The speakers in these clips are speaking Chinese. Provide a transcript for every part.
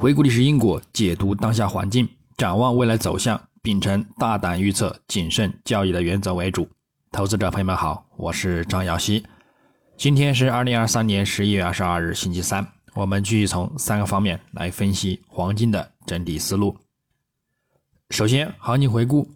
回顾历史因果，解读当下环境，展望未来走向，秉承大胆预测、谨慎交易的原则为主。投资者朋友们好，我是张瑶希。今天是二零二三年十一月二十二日，星期三。我们继续从三个方面来分析黄金的整体思路。首先，行情回顾：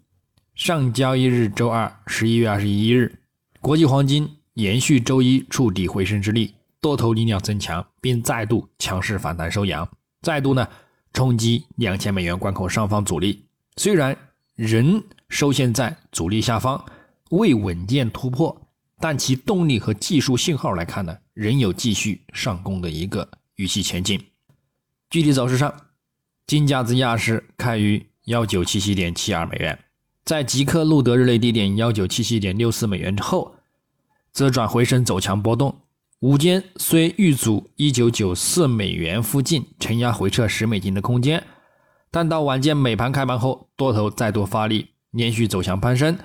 上交易日周二，十一月二十一日，国际黄金延续周一触底回升之力。多头力量增强，并再度强势反弹收阳，再度呢冲击两千美元关口上方阻力。虽然仍收线在阻力下方，未稳健突破，但其动力和技术信号来看呢，仍有继续上攻的一个预期前景。具体走势上，金价自亚市开于幺九七七点七二美元，在即刻录得日内低点幺九七七点六四美元之后，则转回升走强波动。午间虽遇阻一九九四美元附近承压回撤十美金的空间，但到晚间美盘开盘后，多头再度发力，连续走强攀升，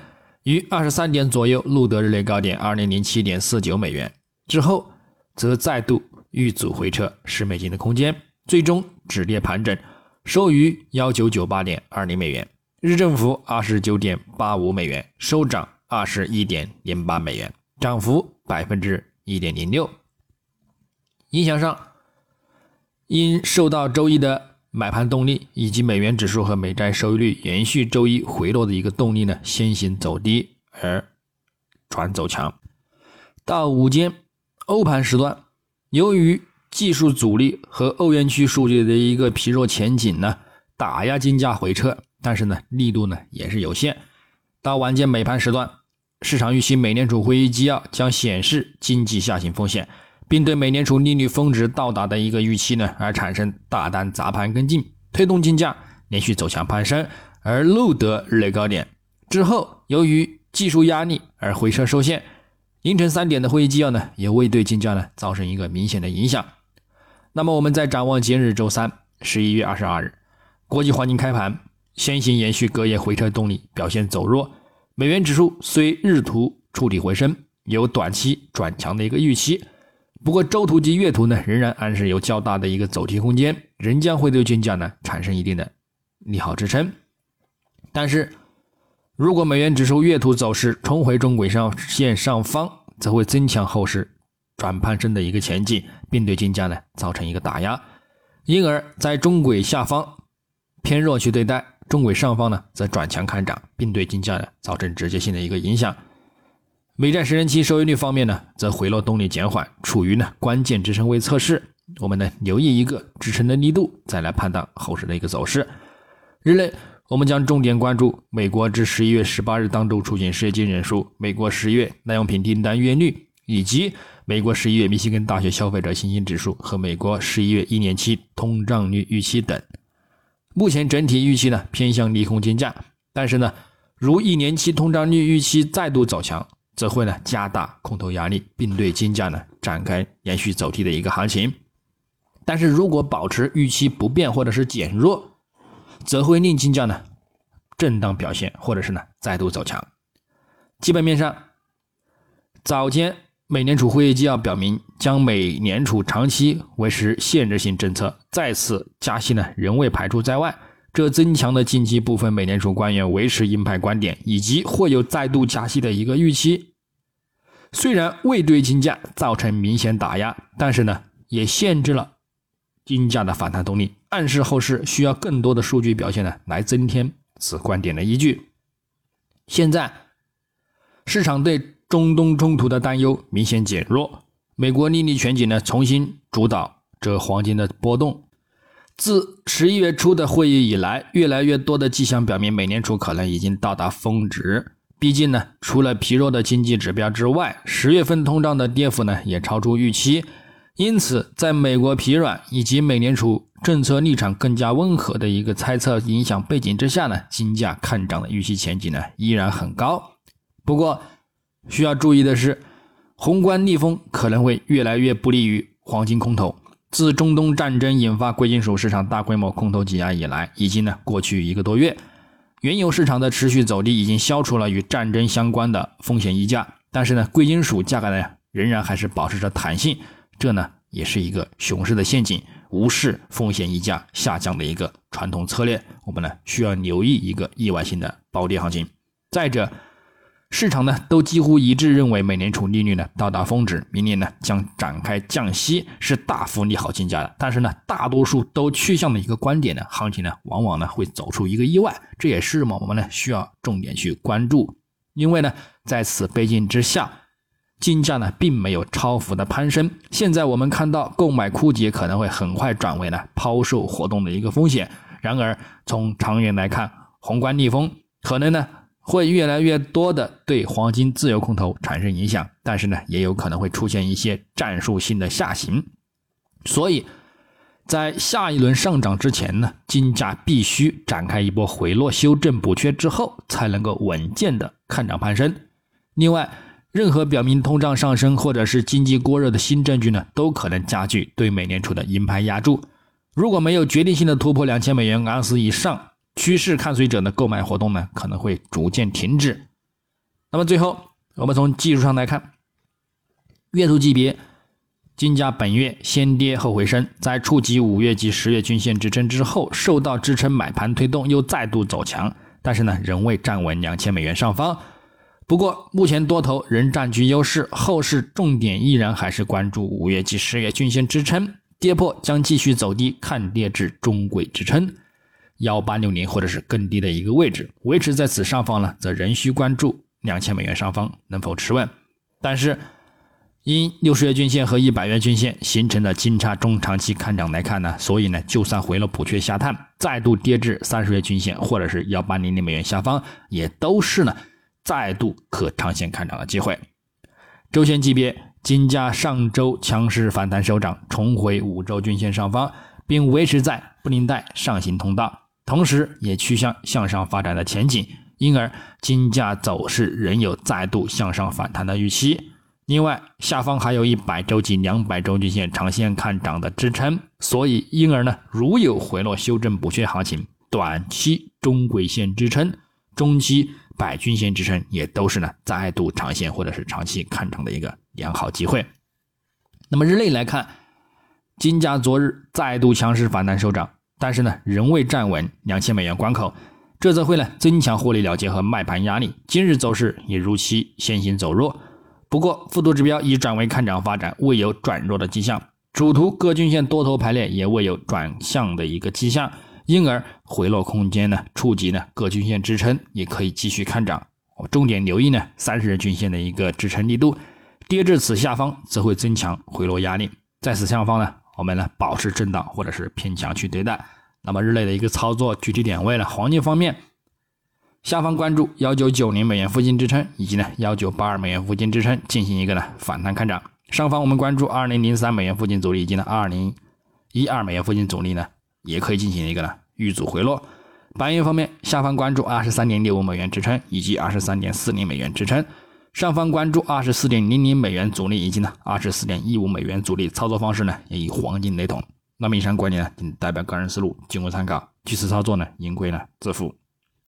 于二十三点左右录得日内高点二零零七点四九美元之后，则再度遇阻回撤十美金的空间，最终止跌盘整，收于幺九九八点二零美元，日振幅二十九点八五美元，收涨二十一点零八美元，涨幅百分之。一点零六，影响上，因受到周一的买盘动力，以及美元指数和美债收益率延续周一回落的一个动力呢，先行走低而转走强。到午间欧盘时段，由于技术阻力和欧元区数据的一个疲弱前景呢，打压金价回撤，但是呢，力度呢也是有限。到晚间美盘时段。市场预期美联储会议纪要将显示经济下行风险，并对美联储利率峰值到达的一个预期呢而产生大单砸盘跟进，推动金价连续走强攀升，而录得日内高点之后，由于技术压力而回撤受限。凌晨三点的会议纪要呢也未对金价呢造成一个明显的影响。那么我们再展望今日周三十一月二十二日，国际黄金开盘先行延续隔夜回撤动力，表现走弱。美元指数虽日图触底回升，有短期转强的一个预期，不过周图及月图呢，仍然暗示有较大的一个走低空间，仍将会对金价呢产生一定的利好支撑。但是，如果美元指数月图走势重回中轨上线上方，则会增强后市转攀升的一个前景，并对金价呢造成一个打压，因而，在中轨下方偏弱去对待。中轨上方呢，则转强看涨，并对金价呢造成直接性的一个影响。美债十年期收益率方面呢，则回落动力减缓，处于呢关键支撑位测试。我们呢留意一个支撑的力度，再来判断后市的一个走势。日内，我们将重点关注美国至十一月十八日当周出境失业金人数、美国十一月耐用品订单月率，以及美国十一月密西根大学消费者信心指数和美国十一月一年期通胀率预期等。目前整体预期呢偏向利空金价，但是呢，如一年期通胀率预期再度走强，则会呢加大空头压力，并对金价呢展开延续走低的一个行情。但是如果保持预期不变或者是减弱，则会令金价呢震荡表现，或者是呢再度走强。基本面上，早间。美联储会议纪要表明，将美联储长期维持限制性政策，再次加息呢仍未排除在外。这增强了近期部分美联储官员维持鹰派观点，以及或有再度加息的一个预期。虽然未对金价造成明显打压，但是呢也限制了金价的反弹动力，暗示后市需要更多的数据表现呢来增添此观点的依据。现在市场对。中东冲突的担忧明显减弱，美国利率全景呢重新主导这黄金的波动。自十一月初的会议以来，越来越多的迹象表明，美联储可能已经到达峰值。毕竟呢，除了疲弱的经济指标之外，十月份通胀的跌幅呢也超出预期。因此，在美国疲软以及美联储政策立场更加温和的一个猜测影响背景之下呢，金价看涨的预期前景呢依然很高。不过，需要注意的是，宏观逆风可能会越来越不利于黄金空头。自中东战争引发贵金属市场大规模空头挤压以来，已经呢过去一个多月，原油市场的持续走低已经消除了与战争相关的风险溢价，但是呢，贵金属价格呢仍然还是保持着弹性，这呢也是一个熊市的陷阱。无视风险溢价下降的一个传统策略，我们呢需要留意一个意外性的暴跌行情。再者，市场呢都几乎一致认为美联储利率呢到达峰值，明年呢将展开降息，是大幅利好金价的。但是呢，大多数都趋向的一个观点呢，行情呢往往呢会走出一个意外，这也是我们呢需要重点去关注。因为呢，在此背景之下，金价呢并没有超幅的攀升。现在我们看到购买枯竭可能会很快转为呢抛售活动的一个风险。然而从长远来看，宏观逆风可能呢。会越来越多的对黄金自由空头产生影响，但是呢，也有可能会出现一些战术性的下行，所以，在下一轮上涨之前呢，金价必须展开一波回落修正补缺之后，才能够稳健的看涨攀升。另外，任何表明通胀上升或者是经济过热的新证据呢，都可能加剧对美联储的鹰派压注。如果没有决定性的突破两千美元盎司以上。趋势看随者的购买活动呢，可能会逐渐停止。那么最后，我们从技术上来看，月度级别，金价本月先跌后回升，在触及五月及十月均线支撑之后，受到支撑买盘推动，又再度走强，但是呢，仍未站稳两千美元上方。不过，目前多头仍占据优势，后市重点依然还是关注五月及十月均线支撑，跌破将继续走低，看跌至中轨支撑。幺八六零或者是更低的一个位置，维持在此上方呢，则仍需关注两千美元上方能否持稳。但是，因六十月均线和一百月均线形成的金叉中长期看涨来看呢，所以呢，就算回了补缺下探，再度跌至三十月均线或者是幺八零零美元下方，也都是呢再度可长线看涨的机会。周线级别，金价上周强势反弹收涨，重回五周均线上方，并维持在布林带上行通道。同时，也趋向向上发展的前景，因而金价走势仍有再度向上反弹的预期。另外，下方还有一百周及两百周均线长线看涨的支撑，所以因而呢，如有回落修正补缺行情，短期中轨线支撑、中期百均线支撑也都是呢再度长线或者是长期看涨的一个良好机会。那么日内来看，金价昨日再度强势反弹收涨。但是呢，仍未站稳两千美元关口，这则会呢增强获利了结和卖盘压力。今日走势也如期先行走弱，不过复读指标已转为看涨发展，未有转弱的迹象。主图各均线多头排列也未有转向的一个迹象，因而回落空间呢触及呢各均线支撑，也可以继续看涨。我重点留意呢三十日均线的一个支撑力度，跌至此下方则会增强回落压力，在此上方呢。我们呢保持震荡或者是偏强去对待。那么日内的一个操作具体点位呢？黄金方面，下方关注幺九九零美元附近支撑，以及呢幺九八二美元附近支撑，进行一个呢反弹看涨。上方我们关注二零零三美元附近阻力，以及呢二零一二美元附近阻力呢，也可以进行一个呢遇阻回落。白银方面，下方关注二十三点六五美元支撑，以及二十三点四零美元支撑。上方关注二十四点零零美元阻力以及呢二十四点一五美元阻力，操作方式呢也与黄金雷同。那么以上观点呢仅代表个人思路，仅供参考。据此操作呢，盈亏呢自负。